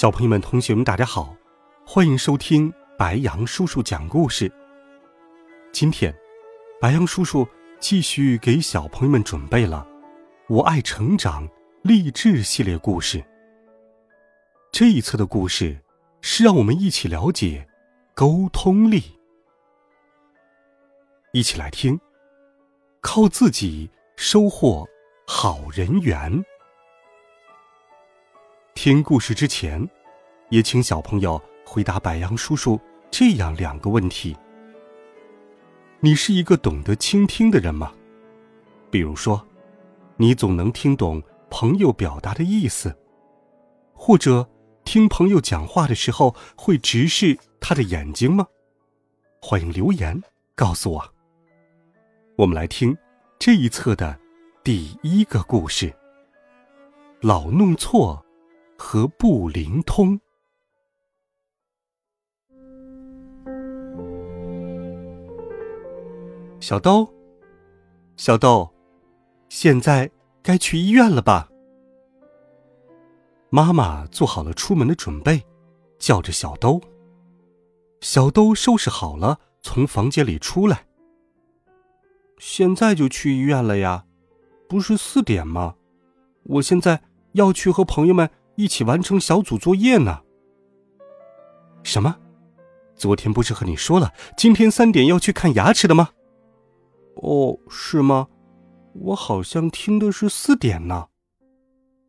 小朋友们、同学们，大家好，欢迎收听白羊叔叔讲故事。今天，白羊叔叔继续给小朋友们准备了《我爱成长》励志系列故事。这一册的故事是让我们一起了解沟通力，一起来听，靠自己收获好人缘。听故事之前，也请小朋友回答白羊叔叔这样两个问题：你是一个懂得倾听的人吗？比如说，你总能听懂朋友表达的意思，或者听朋友讲话的时候会直视他的眼睛吗？欢迎留言告诉我。我们来听这一册的第一个故事：老弄错。和不灵通。小豆，小豆，现在该去医院了吧？妈妈做好了出门的准备，叫着小豆。小豆收拾好了，从房间里出来。现在就去医院了呀？不是四点吗？我现在要去和朋友们。一起完成小组作业呢？什么？昨天不是和你说了，今天三点要去看牙齿的吗？哦，是吗？我好像听的是四点呢。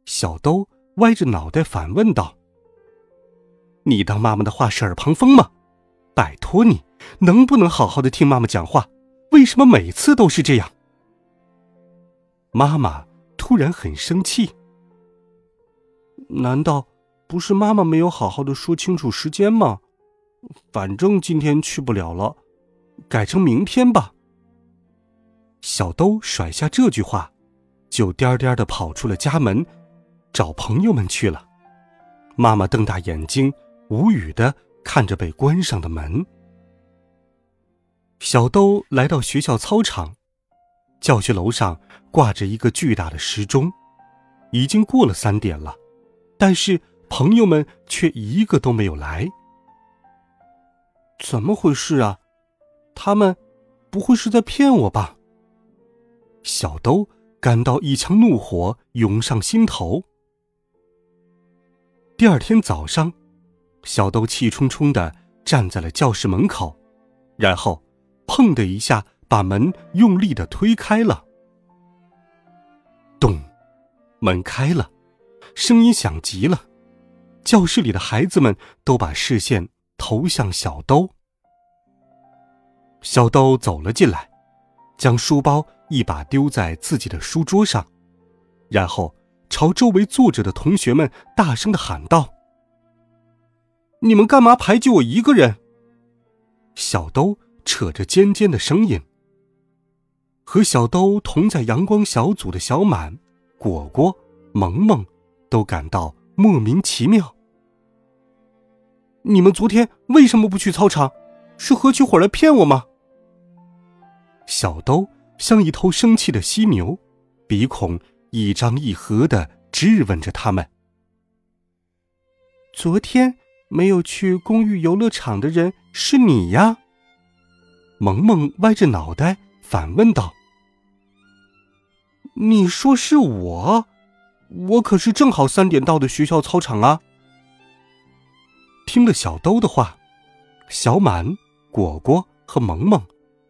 小兜歪着脑袋反问道：“你当妈妈的话是耳旁风吗？拜托你，能不能好好的听妈妈讲话？为什么每次都是这样？”妈妈突然很生气。难道不是妈妈没有好好的说清楚时间吗？反正今天去不了了，改成明天吧。小兜甩下这句话，就颠颠的跑出了家门，找朋友们去了。妈妈瞪大眼睛，无语的看着被关上的门。小兜来到学校操场，教学楼上挂着一个巨大的时钟，已经过了三点了。但是朋友们却一个都没有来，怎么回事啊？他们不会是在骗我吧？小兜感到一腔怒火涌上心头。第二天早上，小兜气冲冲的站在了教室门口，然后砰的一下把门用力的推开了。咚，门开了。声音响极了，教室里的孩子们都把视线投向小兜。小兜走了进来，将书包一把丢在自己的书桌上，然后朝周围坐着的同学们大声的喊道：“你们干嘛排挤我一个人？”小兜扯着尖尖的声音。和小兜同在阳光小组的小满、果果、萌萌。都感到莫名其妙。你们昨天为什么不去操场？是合起伙来骗我吗？小兜像一头生气的犀牛，鼻孔一张一合的质问着他们。昨天没有去公寓游乐场的人是你呀？萌萌歪着脑袋反问道：“你说是我？”我可是正好三点到的学校操场啊！听了小兜的话，小满、果果和萌萌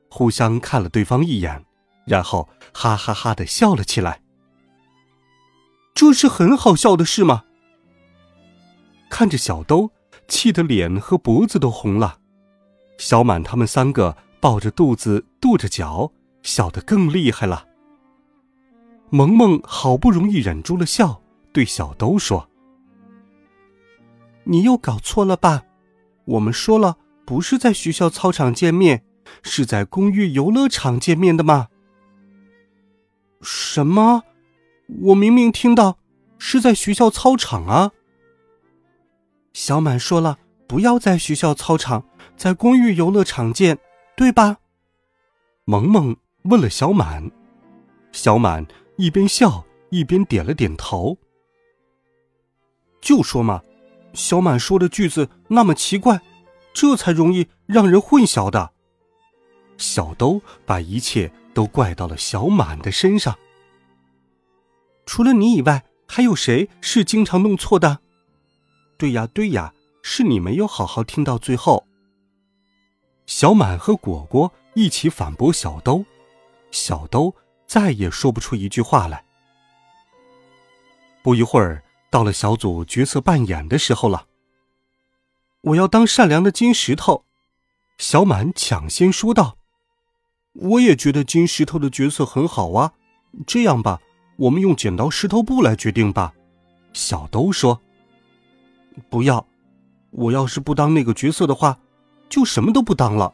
互相看了对方一眼，然后哈哈哈的笑了起来。这是很好笑的事吗？看着小兜气得脸和脖子都红了，小满他们三个抱着肚子跺着脚，笑得更厉害了。萌萌好不容易忍住了笑，对小兜说：“你又搞错了吧？我们说了，不是在学校操场见面，是在公寓游乐场见面的吗？什么？我明明听到是在学校操场啊！小满说了，不要在学校操场，在公寓游乐场见，对吧？萌萌问了小满，小满一边笑一边点了点头。就说嘛，小满说的句子那么奇怪，这才容易让人混淆的。小兜把一切都怪到了小满的身上。除了你以外，还有谁是经常弄错的？对呀，对呀，是你没有好好听到最后。小满和果果一起反驳小兜，小兜再也说不出一句话来。不一会儿。到了小组角色扮演的时候了。我要当善良的金石头，小满抢先说道。我也觉得金石头的角色很好啊。这样吧，我们用剪刀石头布来决定吧。小兜说。不要，我要是不当那个角色的话，就什么都不当了。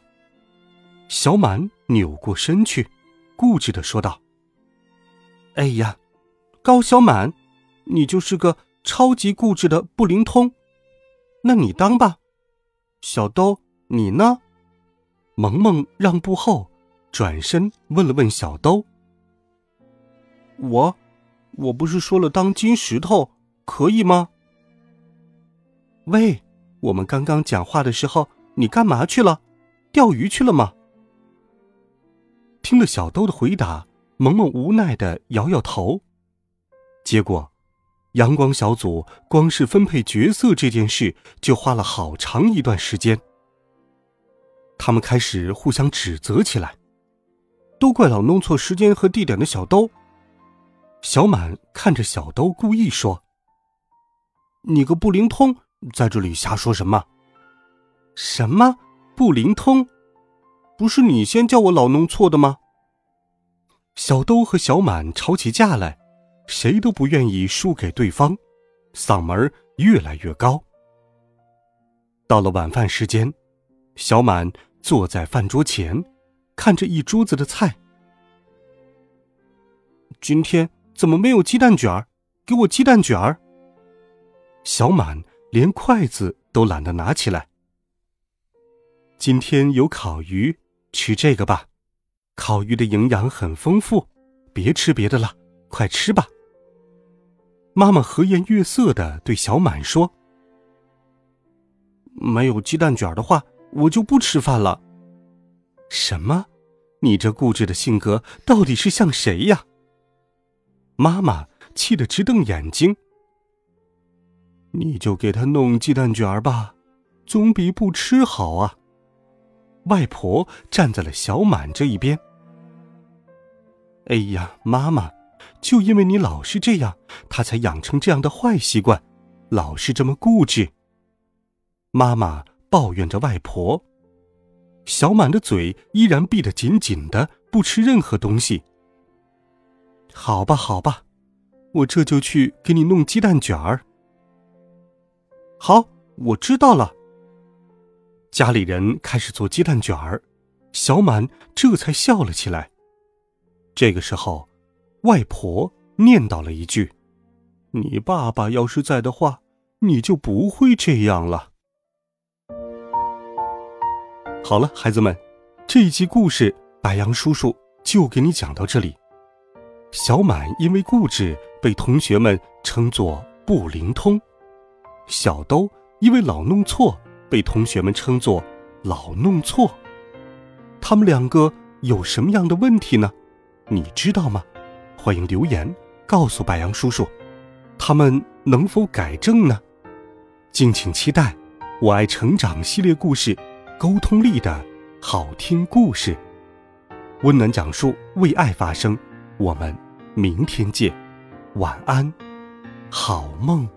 小满扭过身去，固执的说道。哎呀，高小满，你就是个。超级固执的不灵通，那你当吧。小兜，你呢？萌萌让步后，转身问了问小兜：“我，我不是说了当金石头可以吗？”喂，我们刚刚讲话的时候，你干嘛去了？钓鱼去了吗？听了小兜的回答，萌萌无奈的摇摇头，结果。阳光小组光是分配角色这件事就花了好长一段时间。他们开始互相指责起来，都怪老弄错时间和地点的小兜。小满看着小兜，故意说：“你个不灵通，在这里瞎说什么？什么不灵通？不是你先叫我老弄错的吗？”小兜和小满吵起架来。谁都不愿意输给对方，嗓门越来越高。到了晚饭时间，小满坐在饭桌前，看着一桌子的菜。今天怎么没有鸡蛋卷儿？给我鸡蛋卷儿！小满连筷子都懒得拿起来。今天有烤鱼，吃这个吧，烤鱼的营养很丰富，别吃别的了，快吃吧。妈妈和颜悦色的对小满说：“没有鸡蛋卷的话，我就不吃饭了。”什么？你这固执的性格到底是像谁呀？妈妈气得直瞪眼睛。你就给他弄鸡蛋卷吧，总比不吃好啊。外婆站在了小满这一边。哎呀，妈妈。就因为你老是这样，他才养成这样的坏习惯，老是这么固执。妈妈抱怨着外婆，小满的嘴依然闭得紧紧的，不吃任何东西。好吧，好吧，我这就去给你弄鸡蛋卷儿。好，我知道了。家里人开始做鸡蛋卷儿，小满这才笑了起来。这个时候。外婆念叨了一句：“你爸爸要是在的话，你就不会这样了。”好了，孩子们，这一集故事白杨叔叔就给你讲到这里。小满因为固执被同学们称作不灵通，小兜因为老弄错被同学们称作老弄错。他们两个有什么样的问题呢？你知道吗？欢迎留言告诉白杨叔叔，他们能否改正呢？敬请期待《我爱成长》系列故事《沟通力的好听故事》，温暖讲述，为爱发声。我们明天见，晚安，好梦。